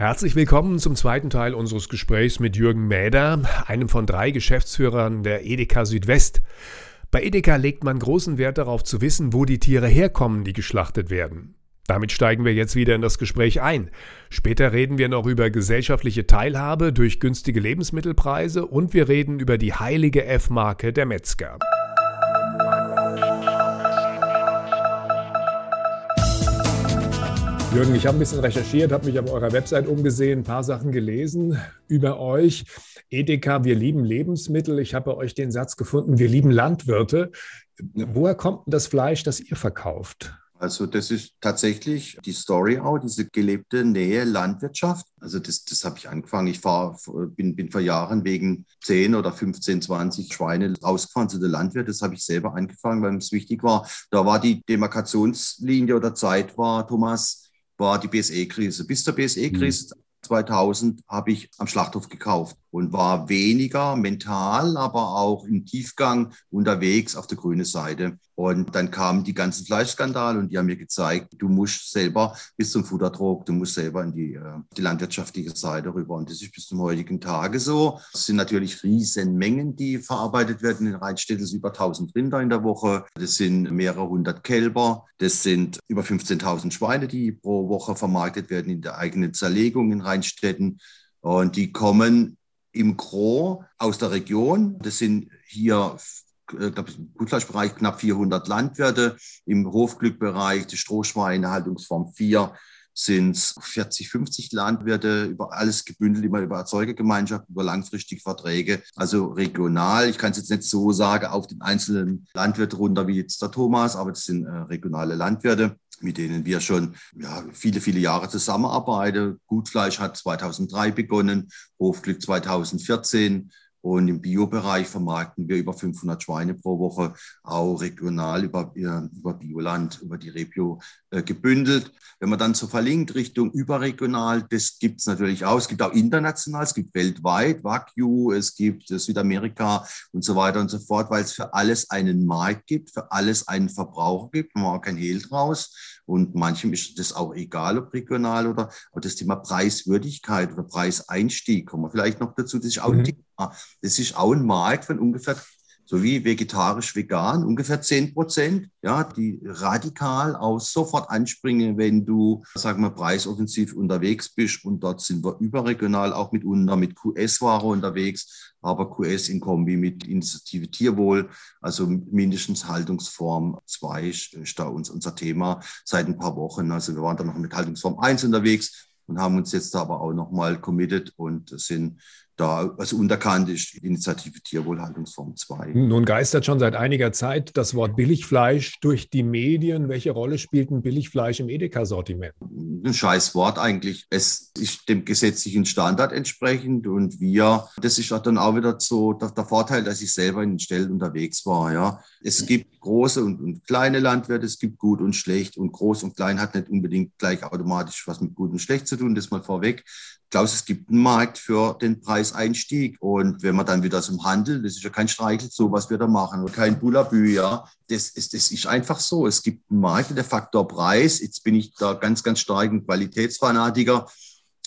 Herzlich willkommen zum zweiten Teil unseres Gesprächs mit Jürgen Mäder, einem von drei Geschäftsführern der Edeka Südwest. Bei Edeka legt man großen Wert darauf zu wissen, wo die Tiere herkommen, die geschlachtet werden. Damit steigen wir jetzt wieder in das Gespräch ein. Später reden wir noch über gesellschaftliche Teilhabe durch günstige Lebensmittelpreise und wir reden über die heilige F-Marke der Metzger. Jürgen, ich habe ein bisschen recherchiert, habe mich auf eurer Website umgesehen, ein paar Sachen gelesen über euch. Edeka, wir lieben Lebensmittel. Ich habe bei euch den Satz gefunden, wir lieben Landwirte. Woher kommt denn das Fleisch, das ihr verkauft? Also das ist tatsächlich die Story auch, diese gelebte Nähe Landwirtschaft. Also das, das habe ich angefangen. Ich fahr, bin, bin vor Jahren wegen 10 oder 15, 20 Schweine rausgefahren zu den Landwirt. Das habe ich selber angefangen, weil es wichtig war. Da war die Demarkationslinie oder Zeit war, Thomas, war die BSE-Krise. Bis zur BSE-Krise mhm. 2000 habe ich am Schlachthof gekauft und war weniger mental, aber auch im Tiefgang unterwegs auf der grünen Seite. Und dann kamen die ganzen Fleischskandale und die haben mir gezeigt, du musst selber bis zum Futterdruck, du musst selber in die, äh, die landwirtschaftliche Seite rüber. Und das ist bis zum heutigen Tage so. Es sind natürlich riesen Mengen, die verarbeitet werden. In Rheinstädten sind über 1000 Rinder in der Woche. Das sind mehrere hundert Kälber. Das sind über 15.000 Schweine, die pro Woche vermarktet werden in der eigenen Zerlegung in Rheinstädten. Und die kommen im Gros aus der Region. Das sind hier äh, im Gutfleischbereich knapp 400 Landwirte, im Hofglückbereich, die Strohschweinehaltungsform 4 sind es 40, 50 Landwirte, über alles gebündelt, immer über Erzeugergemeinschaft, über langfristige Verträge, also regional. Ich kann es jetzt nicht so sagen, auf den einzelnen Landwirt runter wie jetzt der Thomas, aber das sind äh, regionale Landwirte mit denen wir schon ja, viele, viele Jahre zusammenarbeiten. Gutfleisch hat 2003 begonnen, Hofglück 2014, und im Biobereich vermarkten wir über 500 Schweine pro Woche, auch regional über, über Bioland, über die Rebio äh, gebündelt. Wenn man dann so verlinkt Richtung überregional, das gibt es natürlich auch. Es gibt auch international, es gibt weltweit Wagyu, es gibt äh, Südamerika und so weiter und so fort, weil es für alles einen Markt gibt, für alles einen Verbraucher gibt. Man macht kein Hehl draus. Und manchem ist das auch egal, ob regional oder auch das Thema Preiswürdigkeit oder Preiseinstieg. Kommen wir vielleicht noch dazu. Das ist auch ein mhm. Thema. Das ist auch ein Markt von ungefähr sowie vegetarisch-vegan, ungefähr 10 Prozent, ja, die radikal auch sofort anspringen, wenn du, sagen wir, preisoffensiv unterwegs bist. Und dort sind wir überregional auch mitunter mit QS-Ware unterwegs, aber QS in Kombi mit Initiative Tierwohl, also mindestens Haltungsform 2 ist da uns unser Thema seit ein paar Wochen. Also wir waren da noch mit Haltungsform 1 unterwegs und haben uns jetzt aber auch nochmal committed und sind da, also unterkannt ist Initiative Tierwohlhaltungsform 2. Nun geistert schon seit einiger Zeit das Wort Billigfleisch durch die Medien. Welche Rolle spielt ein Billigfleisch im Edeka-Sortiment? Ein scheiß Wort eigentlich. Es ist dem gesetzlichen Standard entsprechend und wir, das ist dann auch wieder so der, der Vorteil, dass ich selber in den Stellen unterwegs war. Ja. Es gibt große und, und kleine Landwirte, es gibt gut und schlecht und groß und klein hat nicht unbedingt gleich automatisch was mit gut und schlecht zu tun, das mal vorweg. Klaus, es gibt einen Markt für den Preiseinstieg. Und wenn man dann wieder zum Handel, das ist ja kein Streichel, so was wir da machen, kein Bullabü, ja. Das ist, das ist einfach so. Es gibt einen Markt, der Faktor Preis. Jetzt bin ich da ganz, ganz stark ein Qualitätsfanatiker.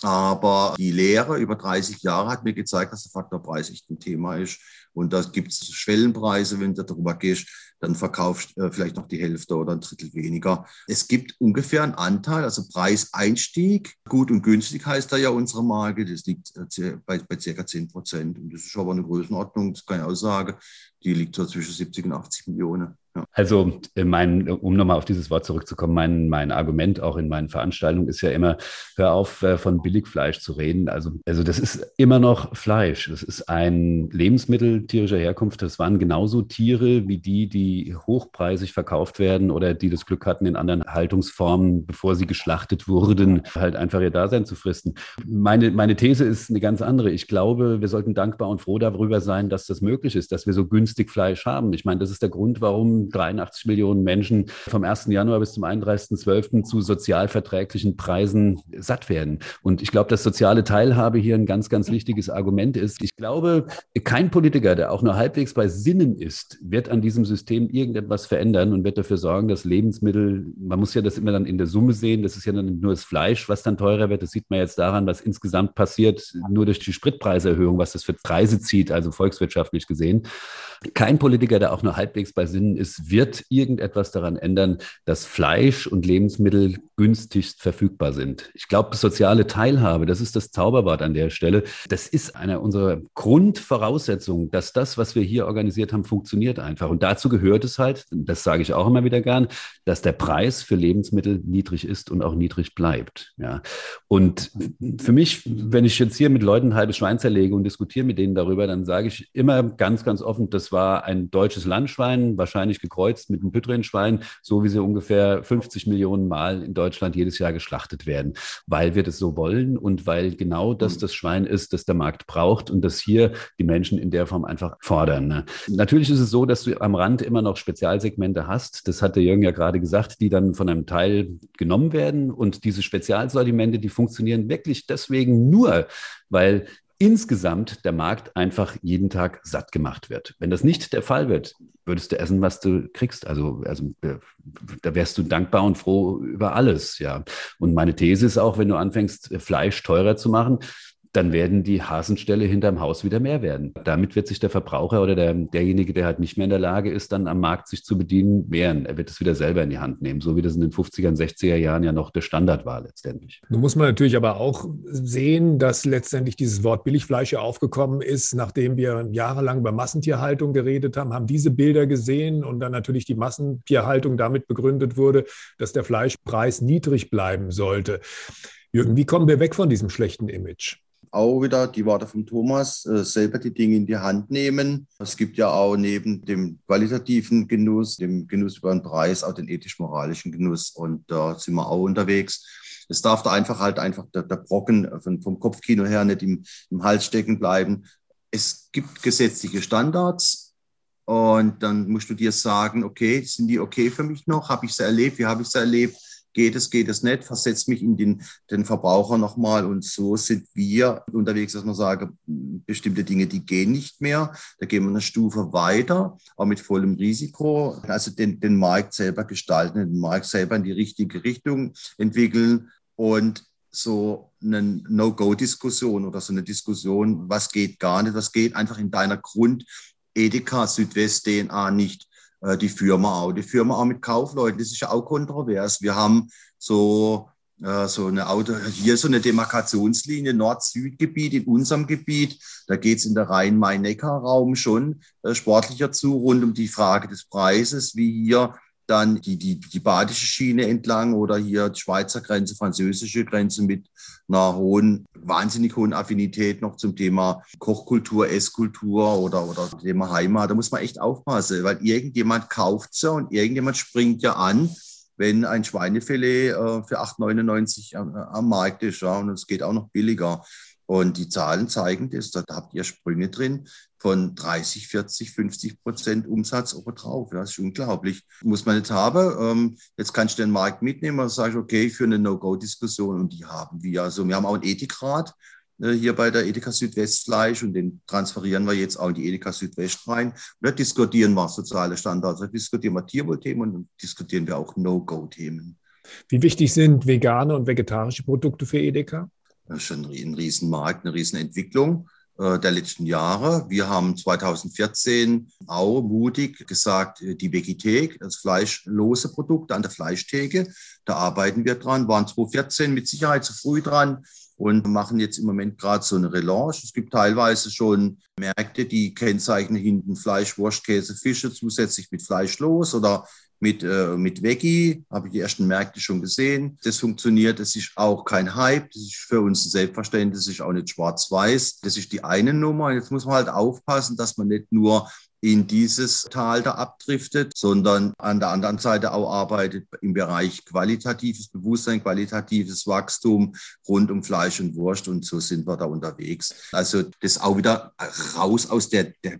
Aber die Lehre über 30 Jahre hat mir gezeigt, dass der Faktor Preis echt ein Thema ist. Und da gibt es Schwellenpreise, wenn du darüber gehst, dann verkaufst äh, vielleicht noch die Hälfte oder ein Drittel weniger. Es gibt ungefähr einen Anteil, also Preiseinstieg. Gut und günstig heißt da ja unsere Marke. Das liegt äh, bei, bei circa 10 Prozent. Und das ist aber eine Größenordnung, das kann ich auch sagen, die liegt so zwischen 70 und 80 Millionen. Also äh, mein, um nochmal auf dieses Wort zurückzukommen, mein, mein Argument auch in meinen Veranstaltungen ist ja immer, hör auf, äh, von Billigfleisch zu reden. Also, also das ist immer noch Fleisch. Das ist ein Lebensmittel tierischer Herkunft. Das waren genauso Tiere wie die, die hochpreisig verkauft werden oder die das Glück hatten, in anderen Haltungsformen, bevor sie geschlachtet wurden, halt einfach ihr Dasein zu fristen. Meine, meine These ist eine ganz andere. Ich glaube, wir sollten dankbar und froh darüber sein, dass das möglich ist, dass wir so günstig Fleisch haben. Ich meine, das ist der Grund, warum sollen 83 Millionen Menschen vom 1. Januar bis zum 31.12. zu sozialverträglichen Preisen satt werden. Und ich glaube, dass soziale Teilhabe hier ein ganz, ganz wichtiges Argument ist. Ich glaube, kein Politiker, der auch nur halbwegs bei Sinnen ist, wird an diesem System irgendetwas verändern und wird dafür sorgen, dass Lebensmittel, man muss ja das immer dann in der Summe sehen, das ist ja dann nur das Fleisch, was dann teurer wird. Das sieht man jetzt daran, was insgesamt passiert, nur durch die Spritpreiserhöhung, was das für Preise zieht, also volkswirtschaftlich gesehen. Kein Politiker, der auch nur halbwegs bei Sinnen ist, wird irgendetwas daran ändern, dass Fleisch und Lebensmittel günstigst verfügbar sind. Ich glaube, soziale Teilhabe, das ist das Zauberwort an der Stelle. Das ist eine unserer Grundvoraussetzungen, dass das, was wir hier organisiert haben, funktioniert einfach. Und dazu gehört es halt, das sage ich auch immer wieder gern, dass der Preis für Lebensmittel niedrig ist und auch niedrig bleibt. Ja. Und für mich, wenn ich jetzt hier mit Leuten ein halbes Schwein zerlege und diskutiere mit denen darüber, dann sage ich immer ganz, ganz offen, das war ein deutsches Landschwein, wahrscheinlich gekreuzt mit einem Püttrenschwein, so wie sie ungefähr 50 Millionen Mal in Deutschland jedes Jahr geschlachtet werden, weil wir das so wollen und weil genau das mhm. das Schwein ist, das der Markt braucht und das hier die Menschen in der Form einfach fordern. Ne? Natürlich ist es so, dass du am Rand immer noch Spezialsegmente hast. Das hat der Jürgen ja gerade gesagt, die dann von einem Teil genommen werden und diese Spezialsortimente, die funktionieren wirklich deswegen nur, weil insgesamt der Markt einfach jeden Tag satt gemacht wird. Wenn das nicht der Fall wird, würdest du essen, was du kriegst. Also, also äh, da wärst du dankbar und froh über alles, ja. Und meine These ist auch, wenn du anfängst, Fleisch teurer zu machen, dann werden die Hasenställe hinterm Haus wieder mehr werden. Damit wird sich der Verbraucher oder der, derjenige, der halt nicht mehr in der Lage ist, dann am Markt sich zu bedienen, wehren. Er wird es wieder selber in die Hand nehmen, so wie das in den 50er und 60er Jahren ja noch der Standard war letztendlich. Nun muss man natürlich aber auch sehen, dass letztendlich dieses Wort Billigfleisch ja aufgekommen ist, nachdem wir jahrelang über Massentierhaltung geredet haben, haben diese Bilder gesehen und dann natürlich die Massentierhaltung damit begründet wurde, dass der Fleischpreis niedrig bleiben sollte. Jürgen, wie kommen wir weg von diesem schlechten Image? Auch wieder die Worte von Thomas, äh, selber die Dinge in die Hand nehmen. Es gibt ja auch neben dem qualitativen Genuss, dem Genuss über den Preis, auch den ethisch-moralischen Genuss und da sind wir auch unterwegs. Es darf da einfach halt einfach der, der Brocken von, vom Kopfkino her nicht im, im Hals stecken bleiben. Es gibt gesetzliche Standards, und dann musst du dir sagen, okay, sind die okay für mich noch? Habe ich sie erlebt? Wie habe ich sie erlebt? Geht es, geht es nicht, versetzt mich in den, den Verbraucher nochmal. Und so sind wir unterwegs, dass man sagen, bestimmte Dinge, die gehen nicht mehr, da gehen wir eine Stufe weiter, aber mit vollem Risiko, also den, den Markt selber gestalten, den Markt selber in die richtige Richtung entwickeln und so eine No-Go-Diskussion oder so eine Diskussion, was geht gar nicht, was geht einfach in deiner Grund Edeka Südwest DNA nicht äh, die Firma auch. Die Firma auch mit Kaufleuten, das ist ja auch kontrovers. Wir haben so, äh, so eine Auto, hier so eine Demarkationslinie Nord-Süd-Gebiet in unserem Gebiet. Da geht es in der Rhein-Main-Neckar-Raum schon äh, sportlicher zu, rund um die Frage des Preises, wie hier dann die, die, die badische Schiene entlang oder hier die Schweizer Grenze, französische Grenze mit einer hohen, wahnsinnig hohen Affinität noch zum Thema Kochkultur, Esskultur oder, oder Thema Heimat. Da muss man echt aufpassen, weil irgendjemand kauft sie und irgendjemand springt ja an, wenn ein Schweinefilet äh, für 8,99 am, am Markt ist ja, und es geht auch noch billiger. Und die Zahlen zeigen das, da habt ihr Sprünge drin von 30, 40, 50 Prozent Umsatz obendrauf. Das ist unglaublich. Muss man nicht haben. Ähm, jetzt kannst du den Markt mitnehmen und sagst, okay, für eine No-Go-Diskussion und die haben wir. Also wir haben auch einen Ethikrat äh, hier bei der Edeka Südwestfleisch und den transferieren wir jetzt auch in die Edeka Südwest rein. Und da diskutieren wir soziale Standards, da diskutieren wir Tierwohlthemen und diskutieren wir auch No-Go-Themen. Wie wichtig sind vegane und vegetarische Produkte für Edeka? Schon ein Riesenmarkt, eine Riesenentwicklung. Äh, der letzten Jahre. Wir haben 2014 auch mutig gesagt, äh, die Vegethek, das fleischlose Produkt an der Fleischtheke, da arbeiten wir dran, waren 2014 mit Sicherheit zu früh dran und machen jetzt im Moment gerade so eine Relaunch. Es gibt teilweise schon Märkte, die kennzeichnen hinten Fleisch, Wurst, Käse, Fische zusätzlich mit Fleischlos oder mit, äh, mit Veggie, habe ich die ersten Märkte schon gesehen. Das funktioniert, das ist auch kein Hype, das ist für uns ein Selbstverständnis, das ist auch nicht schwarz-weiß. Das ist die eine Nummer. Jetzt muss man halt aufpassen, dass man nicht nur in dieses Tal da abdriftet, sondern an der anderen Seite auch arbeitet im Bereich qualitatives Bewusstsein, qualitatives Wachstum rund um Fleisch und Wurst und so sind wir da unterwegs. Also das auch wieder raus aus der, der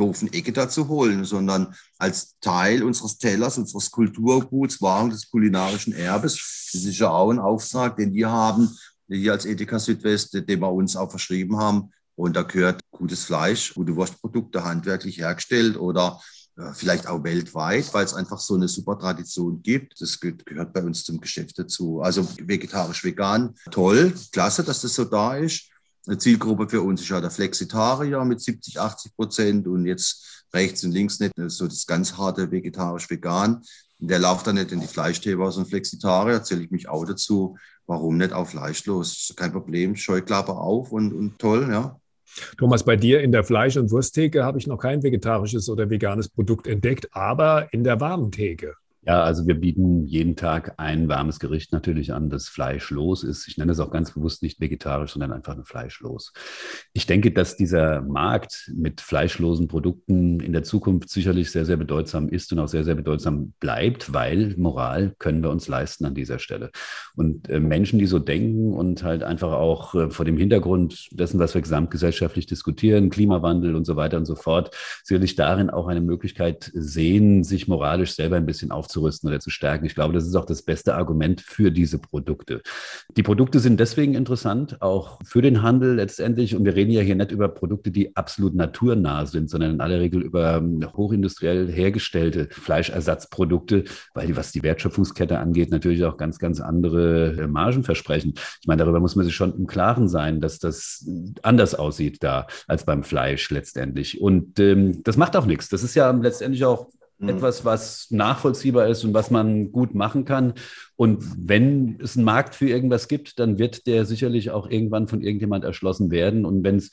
doofen Ecke dazu holen, sondern als Teil unseres Tellers, unseres Kulturguts, Wahrung des kulinarischen Erbes. Das ist ja auch ein Auftrag, den wir haben, hier als Edeka Südwest, den wir uns auch verschrieben haben. Und da gehört gutes Fleisch, gute Wurstprodukte handwerklich hergestellt oder äh, vielleicht auch weltweit, weil es einfach so eine super Tradition gibt. Das gehört bei uns zum Geschäft dazu. Also vegetarisch, vegan, toll, klasse, dass das so da ist. Eine Zielgruppe für uns ist ja der Flexitarier mit 70, 80 Prozent und jetzt rechts und links nicht so das ganz harte vegetarisch-vegan. Der läuft dann nicht in die Fleischtheber, so ein Flexitarier, zähle ich mich auch dazu. Warum nicht auch fleischlos? Kein Problem, Scheuklappe auf und, und toll, ja. Thomas, bei dir in der Fleisch- und Wursttheke habe ich noch kein vegetarisches oder veganes Produkt entdeckt, aber in der Warentheke. Ja, also wir bieten jeden Tag ein warmes Gericht natürlich an, das fleischlos ist. Ich nenne es auch ganz bewusst nicht vegetarisch, sondern einfach nur fleischlos. Ich denke, dass dieser Markt mit fleischlosen Produkten in der Zukunft sicherlich sehr, sehr bedeutsam ist und auch sehr, sehr bedeutsam bleibt, weil Moral können wir uns leisten an dieser Stelle. Und äh, Menschen, die so denken und halt einfach auch äh, vor dem Hintergrund dessen, was wir gesamtgesellschaftlich diskutieren, Klimawandel und so weiter und so fort, sicherlich darin auch eine Möglichkeit sehen, sich moralisch selber ein bisschen aufzunehmen aufzurüsten oder zu stärken. Ich glaube, das ist auch das beste Argument für diese Produkte. Die Produkte sind deswegen interessant, auch für den Handel letztendlich. Und wir reden ja hier nicht über Produkte, die absolut naturnah sind, sondern in aller Regel über ähm, hochindustriell hergestellte Fleischersatzprodukte, weil die, was die Wertschöpfungskette angeht, natürlich auch ganz, ganz andere äh, Margen versprechen. Ich meine, darüber muss man sich schon im Klaren sein, dass das anders aussieht da als beim Fleisch letztendlich. Und ähm, das macht auch nichts. Das ist ja letztendlich auch. Etwas, was nachvollziehbar ist und was man gut machen kann. Und wenn es einen Markt für irgendwas gibt, dann wird der sicherlich auch irgendwann von irgendjemand erschlossen werden. Und wenn es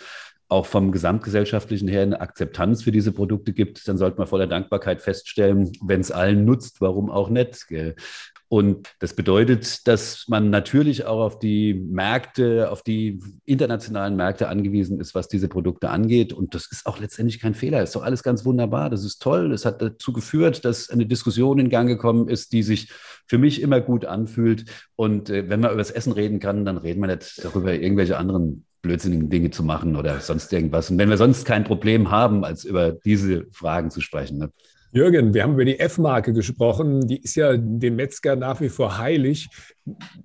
auch vom gesamtgesellschaftlichen her eine Akzeptanz für diese Produkte gibt, dann sollte man voller Dankbarkeit feststellen, wenn es allen nutzt, warum auch nicht. Und das bedeutet, dass man natürlich auch auf die Märkte, auf die internationalen Märkte angewiesen ist, was diese Produkte angeht. Und das ist auch letztendlich kein Fehler. Ist doch alles ganz wunderbar. Das ist toll. Das hat dazu geführt, dass eine Diskussion in Gang gekommen ist, die sich für mich immer gut anfühlt. Und äh, wenn man über das Essen reden kann, dann reden wir nicht darüber, irgendwelche anderen blödsinnigen Dinge zu machen oder sonst irgendwas. Und wenn wir sonst kein Problem haben, als über diese Fragen zu sprechen. Ne? Jürgen, wir haben über die F-Marke gesprochen. Die ist ja dem Metzger nach wie vor heilig.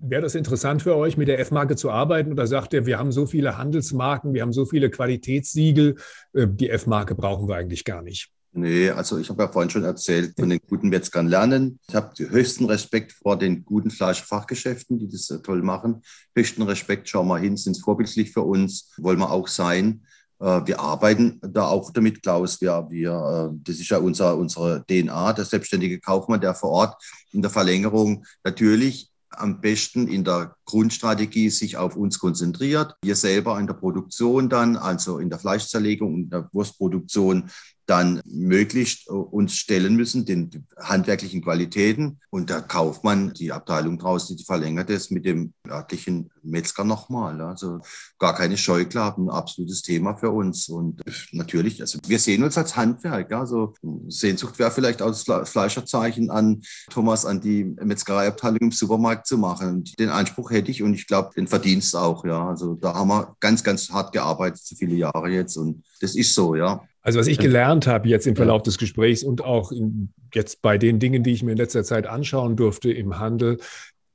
Wäre das interessant für euch, mit der F-Marke zu arbeiten? Oder sagt ihr, wir haben so viele Handelsmarken, wir haben so viele Qualitätssiegel, äh, die F-Marke brauchen wir eigentlich gar nicht? Nee, also ich habe ja vorhin schon erzählt, von den guten Metzgern lernen. Ich habe den höchsten Respekt vor den guten Fleischfachgeschäften, die das toll machen. Höchsten Respekt, schau mal hin, sind vorbildlich für uns, wollen wir auch sein. Äh, wir arbeiten da auch damit, Klaus. Wir, wir, äh, das ist ja unser, unsere DNA, der selbstständige Kaufmann, der vor Ort in der Verlängerung natürlich am besten in der Grundstrategie sich auf uns konzentriert. Wir selber in der Produktion dann, also in der Fleischzerlegung und der Wurstproduktion, dann möglichst äh, uns stellen müssen, den handwerklichen Qualitäten. Und da kauft man die Abteilung draußen, die verlängert es mit dem örtlichen Metzger nochmal. Also gar keine Scheuklappen, absolutes Thema für uns. Und natürlich, also wir sehen uns als Handwerk. Also Sehnsucht wäre vielleicht das Fleischerzeichen an Thomas, an die Metzgereiabteilung im Supermarkt zu machen. Und den Anspruch hätte ich und ich glaube, den Verdienst auch. Ja, also da haben wir ganz, ganz hart gearbeitet, so viele Jahre jetzt. Und das ist so, ja. Also was ich gelernt habe jetzt im Verlauf des Gesprächs und auch in, jetzt bei den Dingen, die ich mir in letzter Zeit anschauen durfte im Handel,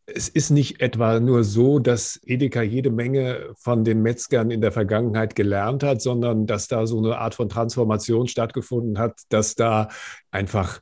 es ist nicht etwa nur so, dass Edeka jede Menge von den Metzgern in der Vergangenheit gelernt hat, sondern dass da so eine Art von Transformation stattgefunden hat, dass da einfach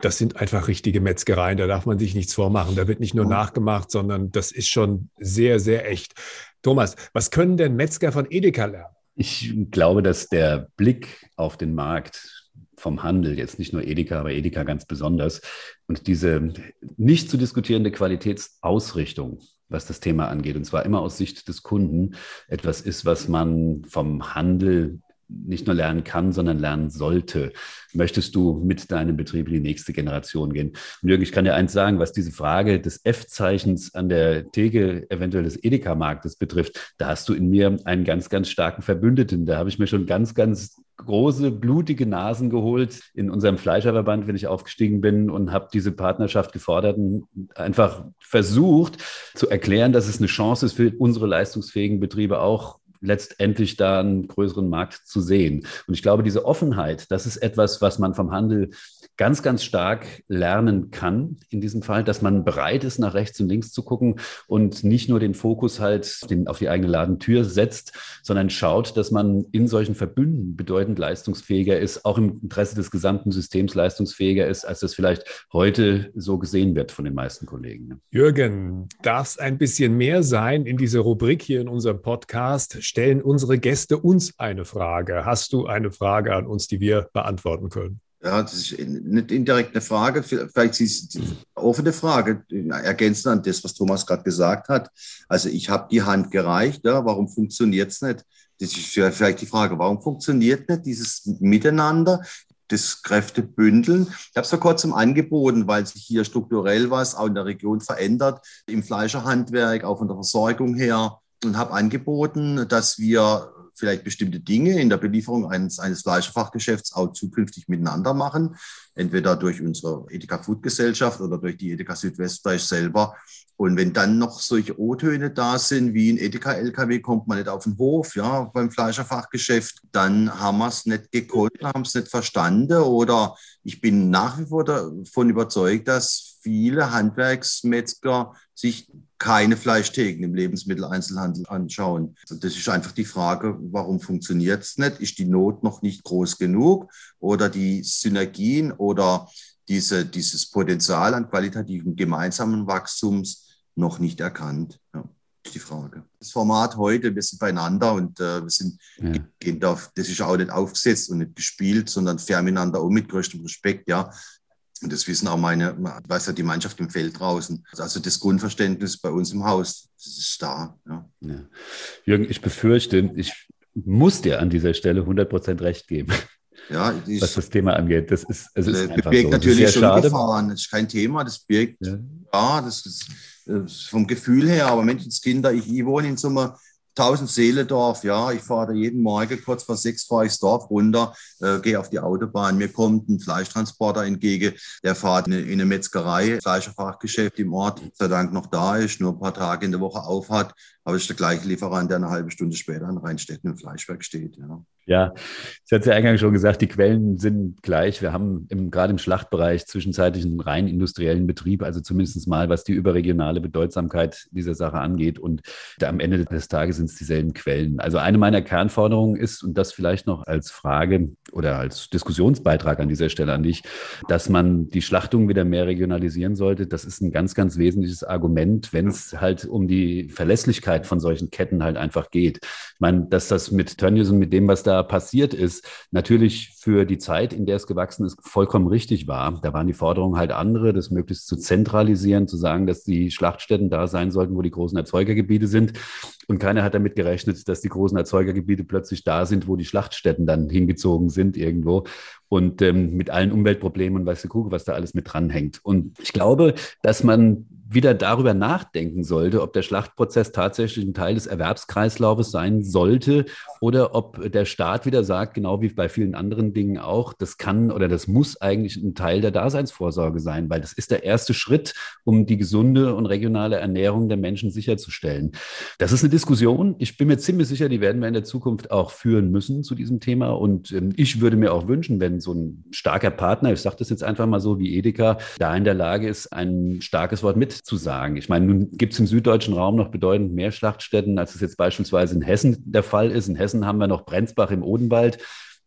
das sind einfach richtige Metzgereien, da darf man sich nichts vormachen. Da wird nicht nur nachgemacht, sondern das ist schon sehr, sehr echt. Thomas, was können denn Metzger von Edeka lernen? Ich glaube, dass der Blick auf den Markt vom Handel, jetzt nicht nur Edeka, aber Edeka ganz besonders, und diese nicht zu diskutierende Qualitätsausrichtung, was das Thema angeht, und zwar immer aus Sicht des Kunden, etwas ist, was man vom Handel nicht nur lernen kann, sondern lernen sollte. Möchtest du mit deinem Betrieb in die nächste Generation gehen? Und Jürgen, ich kann dir eins sagen, was diese Frage des F-Zeichens an der Theke eventuell des Edeka-Marktes betrifft, da hast du in mir einen ganz, ganz starken Verbündeten. Da habe ich mir schon ganz, ganz große, blutige Nasen geholt in unserem Fleischerverband, wenn ich aufgestiegen bin und habe diese Partnerschaft gefordert und einfach versucht zu erklären, dass es eine Chance ist für unsere leistungsfähigen Betriebe auch letztendlich da einen größeren Markt zu sehen. Und ich glaube, diese Offenheit, das ist etwas, was man vom Handel ganz, ganz stark lernen kann in diesem Fall, dass man bereit ist, nach rechts und links zu gucken und nicht nur den Fokus halt auf die eigene Ladentür setzt, sondern schaut, dass man in solchen Verbünden bedeutend leistungsfähiger ist, auch im Interesse des gesamten Systems leistungsfähiger ist, als das vielleicht heute so gesehen wird von den meisten Kollegen. Jürgen, darf es ein bisschen mehr sein in dieser Rubrik hier in unserem Podcast? Stellen unsere Gäste uns eine Frage. Hast du eine Frage an uns, die wir beantworten können? Ja, das ist nicht indirekt eine Frage, vielleicht ist es eine offene Frage, ergänzend an das, was Thomas gerade gesagt hat. Also ich habe die Hand gereicht, ja, warum funktioniert es nicht? Das ist vielleicht die Frage, warum funktioniert nicht dieses Miteinander, das Kräftebündeln? Ich habe es vor kurzem angeboten, weil sich hier strukturell was auch in der Region verändert, im Fleischerhandwerk, auch von der Versorgung her, und habe angeboten, dass wir vielleicht bestimmte Dinge in der Belieferung eines, eines Fleischfachgeschäfts auch zukünftig miteinander machen, entweder durch unsere Edeka Food Gesellschaft oder durch die Edeka Südwestfleisch selber. Und wenn dann noch solche O-Töne da sind, wie ein Edeka-LKW kommt man nicht auf den Hof, ja, beim Fleischerfachgeschäft, dann haben wir es nicht gekonnt, haben es nicht verstanden. Oder ich bin nach wie vor davon überzeugt, dass viele Handwerksmetzger sich keine Fleischtheken im Lebensmitteleinzelhandel anschauen. Und das ist einfach die Frage, warum funktioniert es nicht? Ist die Not noch nicht groß genug oder die Synergien oder diese, dieses Potenzial an qualitativen gemeinsamen Wachstums noch nicht erkannt? Ja, ist die Frage. Das Format heute, wir sind beieinander und äh, wir sind ja. gehen auf, das ist auch nicht aufgesetzt und nicht gespielt, sondern fair miteinander um mit größtem Respekt, ja. Und das wissen auch meine, weiß ja die Mannschaft im Feld draußen. Also das Grundverständnis bei uns im Haus, das ist da. Ja. Ja. Jürgen, ich befürchte, ich muss dir an dieser Stelle 100% recht geben. Ja, ist, was das Thema angeht. Das ist, es ist das birgt so. natürlich schon schade. Gefahren. Das ist kein Thema. Das birgt, ja, ja das, ist, das ist vom Gefühl her. Aber Menschenskinder, ich, ich wohne in so einem 1000 Seeledorf, ja, ich fahre da jeden Morgen kurz vor sechs fahre ich das Dorf runter, äh, gehe auf die Autobahn. Mir kommt ein Fleischtransporter entgegen, der fährt in, in eine Metzgerei, Fleischerfachgeschäft im Ort, sei Dank noch da ist, nur ein paar Tage in der Woche aufhat, aber ist der gleiche Lieferant, der eine halbe Stunde später in Rheinstetten im Fleischwerk steht. Ja. Ja, ich hatte ja eingangs schon gesagt, die Quellen sind gleich. Wir haben im, gerade im Schlachtbereich zwischenzeitlich einen rein industriellen Betrieb, also zumindest mal, was die überregionale Bedeutsamkeit dieser Sache angeht. Und am Ende des Tages sind es dieselben Quellen. Also eine meiner Kernforderungen ist, und das vielleicht noch als Frage oder als Diskussionsbeitrag an dieser Stelle an dich, dass man die Schlachtung wieder mehr regionalisieren sollte. Das ist ein ganz, ganz wesentliches Argument, wenn es halt um die Verlässlichkeit von solchen Ketten halt einfach geht. Ich meine, dass das mit Tönnies und mit dem, was da passiert ist, natürlich für die Zeit, in der es gewachsen ist, vollkommen richtig war. Da waren die Forderungen halt andere, das möglichst zu zentralisieren, zu sagen, dass die Schlachtstätten da sein sollten, wo die großen Erzeugergebiete sind. Und keiner hat damit gerechnet, dass die großen Erzeugergebiete plötzlich da sind, wo die Schlachtstätten dann hingezogen sind irgendwo und ähm, mit allen Umweltproblemen und weißt du, Kugel, was da alles mit dranhängt. Und ich glaube, dass man wieder darüber nachdenken sollte, ob der Schlachtprozess tatsächlich ein Teil des Erwerbskreislaufes sein sollte oder ob der Staat wieder sagt, genau wie bei vielen anderen Dingen auch, das kann oder das muss eigentlich ein Teil der Daseinsvorsorge sein, weil das ist der erste Schritt, um die gesunde und regionale Ernährung der Menschen sicherzustellen. Das ist eine Diskussion. Ich bin mir ziemlich sicher, die werden wir in der Zukunft auch führen müssen zu diesem Thema. Und ähm, ich würde mir auch wünschen, wenn so ein starker Partner, ich sage das jetzt einfach mal so wie Edeka, da in der Lage ist, ein starkes Wort mit zu sagen. Ich meine, nun gibt es im süddeutschen Raum noch bedeutend mehr Schlachtstätten, als es jetzt beispielsweise in Hessen der Fall ist. In Hessen haben wir noch Brenzbach im Odenwald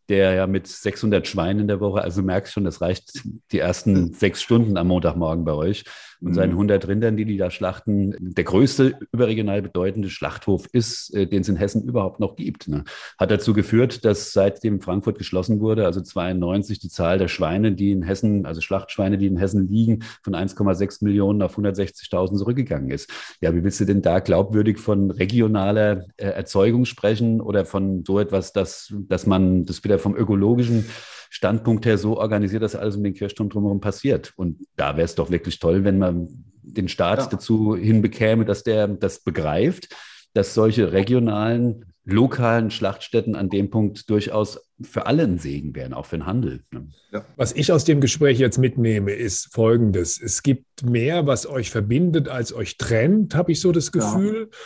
der ja mit 600 Schweinen in der Woche, also merkst schon, das reicht die ersten sechs Stunden am Montagmorgen bei euch und seinen 100 mhm. Rindern, die die da schlachten, der größte überregional bedeutende Schlachthof ist, äh, den es in Hessen überhaupt noch gibt. Ne? Hat dazu geführt, dass seitdem Frankfurt geschlossen wurde, also 92 die Zahl der Schweine, die in Hessen, also Schlachtschweine, die in Hessen liegen, von 1,6 Millionen auf 160.000 zurückgegangen ist. Ja, wie willst du denn da glaubwürdig von regionaler äh, Erzeugung sprechen oder von so etwas, dass, dass man das wieder vom ökologischen Standpunkt her so organisiert, dass alles um den Kirchturm drumherum passiert. Und da wäre es doch wirklich toll, wenn man den Staat ja. dazu hinbekäme, dass der das begreift, dass solche regionalen, lokalen Schlachtstätten an dem Punkt durchaus für alle ein Segen wären, auch für den Handel. Ne? Ja. Was ich aus dem Gespräch jetzt mitnehme, ist Folgendes. Es gibt mehr, was euch verbindet, als euch trennt, habe ich so das Gefühl. Ja.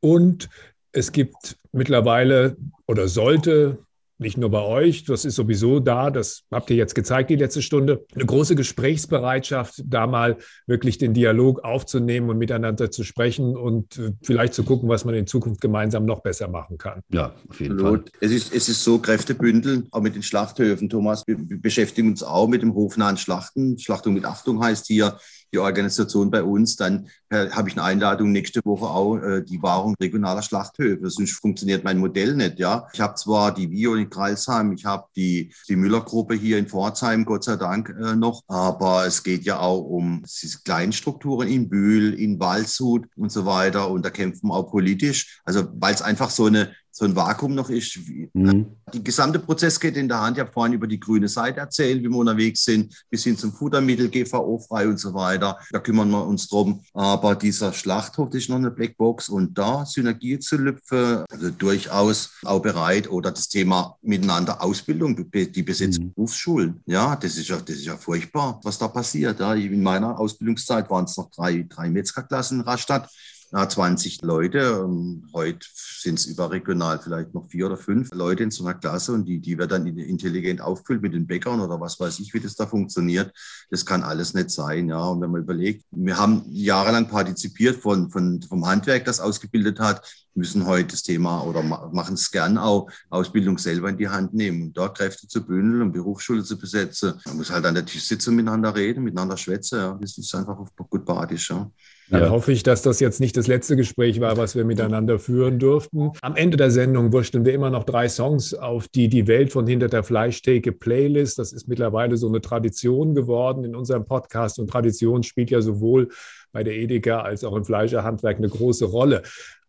Und Es gibt mittlerweile oder sollte nicht nur bei euch, das ist sowieso da, das habt ihr jetzt gezeigt, die letzte Stunde, eine große Gesprächsbereitschaft, da mal wirklich den Dialog aufzunehmen und miteinander zu sprechen und äh, vielleicht zu gucken, was man in Zukunft gemeinsam noch besser machen kann. Ja, auf jeden Absolut. Fall. Es ist, es ist so, Kräftebündel, auch mit den Schlachthöfen, Thomas, wir beschäftigen uns auch mit dem hofnahen Schlachten. Schlachtung mit Achtung heißt hier, die Organisation bei uns. Dann äh, habe ich eine Einladung nächste Woche auch äh, die Wahrung regionaler Schlachthöfe. Sonst funktioniert mein Modell nicht. Ja, ich habe zwar die Bio in Kreilsheim, ich habe die die Müller-Gruppe hier in Pforzheim, Gott sei Dank äh, noch, aber es geht ja auch um kleine Strukturen in Bühl, in Waldshut und so weiter. Und da kämpfen auch politisch. Also weil es einfach so eine so ein Vakuum noch ist. Mhm. Die gesamte Prozess geht in der Hand. Ich habe vorhin über die grüne Seite erzählt, wie wir unterwegs sind, bis hin zum Futtermittel, GVO-frei und so weiter. Da kümmern wir uns drum. Aber dieser Schlachthof ist noch eine Blackbox und da Synergie zu lüpfen, also durchaus auch bereit. Oder das Thema miteinander Ausbildung, die besetzten mhm. Berufsschulen. Ja, das ist ja, das ist ja furchtbar, was da passiert. Ja, in meiner Ausbildungszeit waren es noch drei, drei Metzgerklassen in Rastatt na, 20 Leute. Ähm, heute sind es überregional vielleicht noch vier oder fünf Leute in so einer Klasse und die, die wird dann intelligent auffüllt mit den Bäckern oder was weiß ich, wie das da funktioniert. Das kann alles nicht sein. Ja. Und wenn man überlegt, wir haben jahrelang partizipiert von, von, vom Handwerk, das ausgebildet hat, müssen heute das Thema oder machen es gern auch, Ausbildung selber in die Hand nehmen und dort Kräfte zu bündeln und Berufsschule zu besetzen. Man muss halt an der Tisch sitzen, miteinander reden, miteinander schwätzen. Ja. Das ist einfach gut badisch. Ja. Dann ja. hoffe ich, dass das jetzt nicht das letzte Gespräch war, was wir miteinander führen durften. Am Ende der Sendung wursteln wir immer noch drei Songs auf die Die Welt von Hinter der Fleischtheke Playlist. Das ist mittlerweile so eine Tradition geworden in unserem Podcast und Tradition spielt ja sowohl bei der Edeka als auch im Fleischerhandwerk eine große Rolle.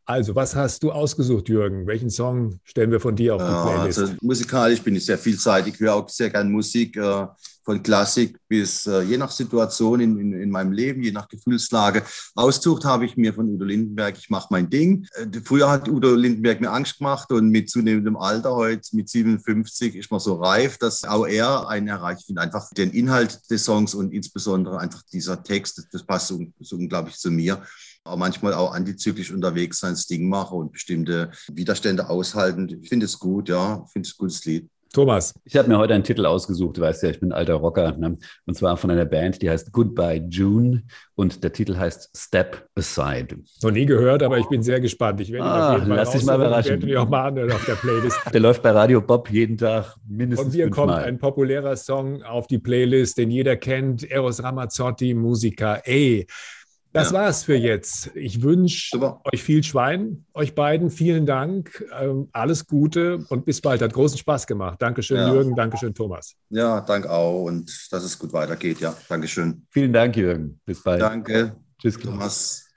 Also, was hast du ausgesucht, Jürgen? Welchen Song stellen wir von dir auf die Playlist? Also, musikalisch bin ich sehr vielseitig, höre auch sehr gerne Musik. Äh, von Klassik bis äh, je nach Situation in, in, in, meinem Leben, je nach Gefühlslage. Aussucht habe ich mir von Udo Lindenberg, ich mache mein Ding. Äh, früher hat Udo Lindenberg mir Angst gemacht und mit zunehmendem Alter, heute mit 57, ist man so reif, dass auch er einen erreicht. Ich finde einfach den Inhalt des Songs und insbesondere einfach dieser Text, das, das passt so, so unglaublich zu mir auch manchmal auch antizyklisch unterwegs sein, das Ding mache und bestimmte Widerstände aushalten. Ich finde es gut, ja, ich finde es ein gutes Lied. Thomas. Ich habe mir heute einen Titel ausgesucht, du weißt ja, ich bin ein alter Rocker, ne? und zwar von einer Band, die heißt Goodbye June und der Titel heißt Step Aside. Noch nie gehört, aber ich bin sehr gespannt. Ich werde ah, ihn lass dich mal überraschen. Ich auch mal anhören auf der Playlist. Der läuft bei Radio Bob jeden Tag mindestens Und hier kommt ein populärer Song auf die Playlist, den jeder kennt, Eros Ramazzotti, Musiker A. Das ja. war's für jetzt. Ich wünsche euch viel Schwein, euch beiden. Vielen Dank. Ähm, alles Gute und bis bald. Hat großen Spaß gemacht. Dankeschön, ja. Jürgen. Dankeschön, Thomas. Ja, danke auch und dass es gut weitergeht. Ja, Dankeschön. Vielen Dank, Jürgen. Bis bald. Danke. Tschüss, Thomas.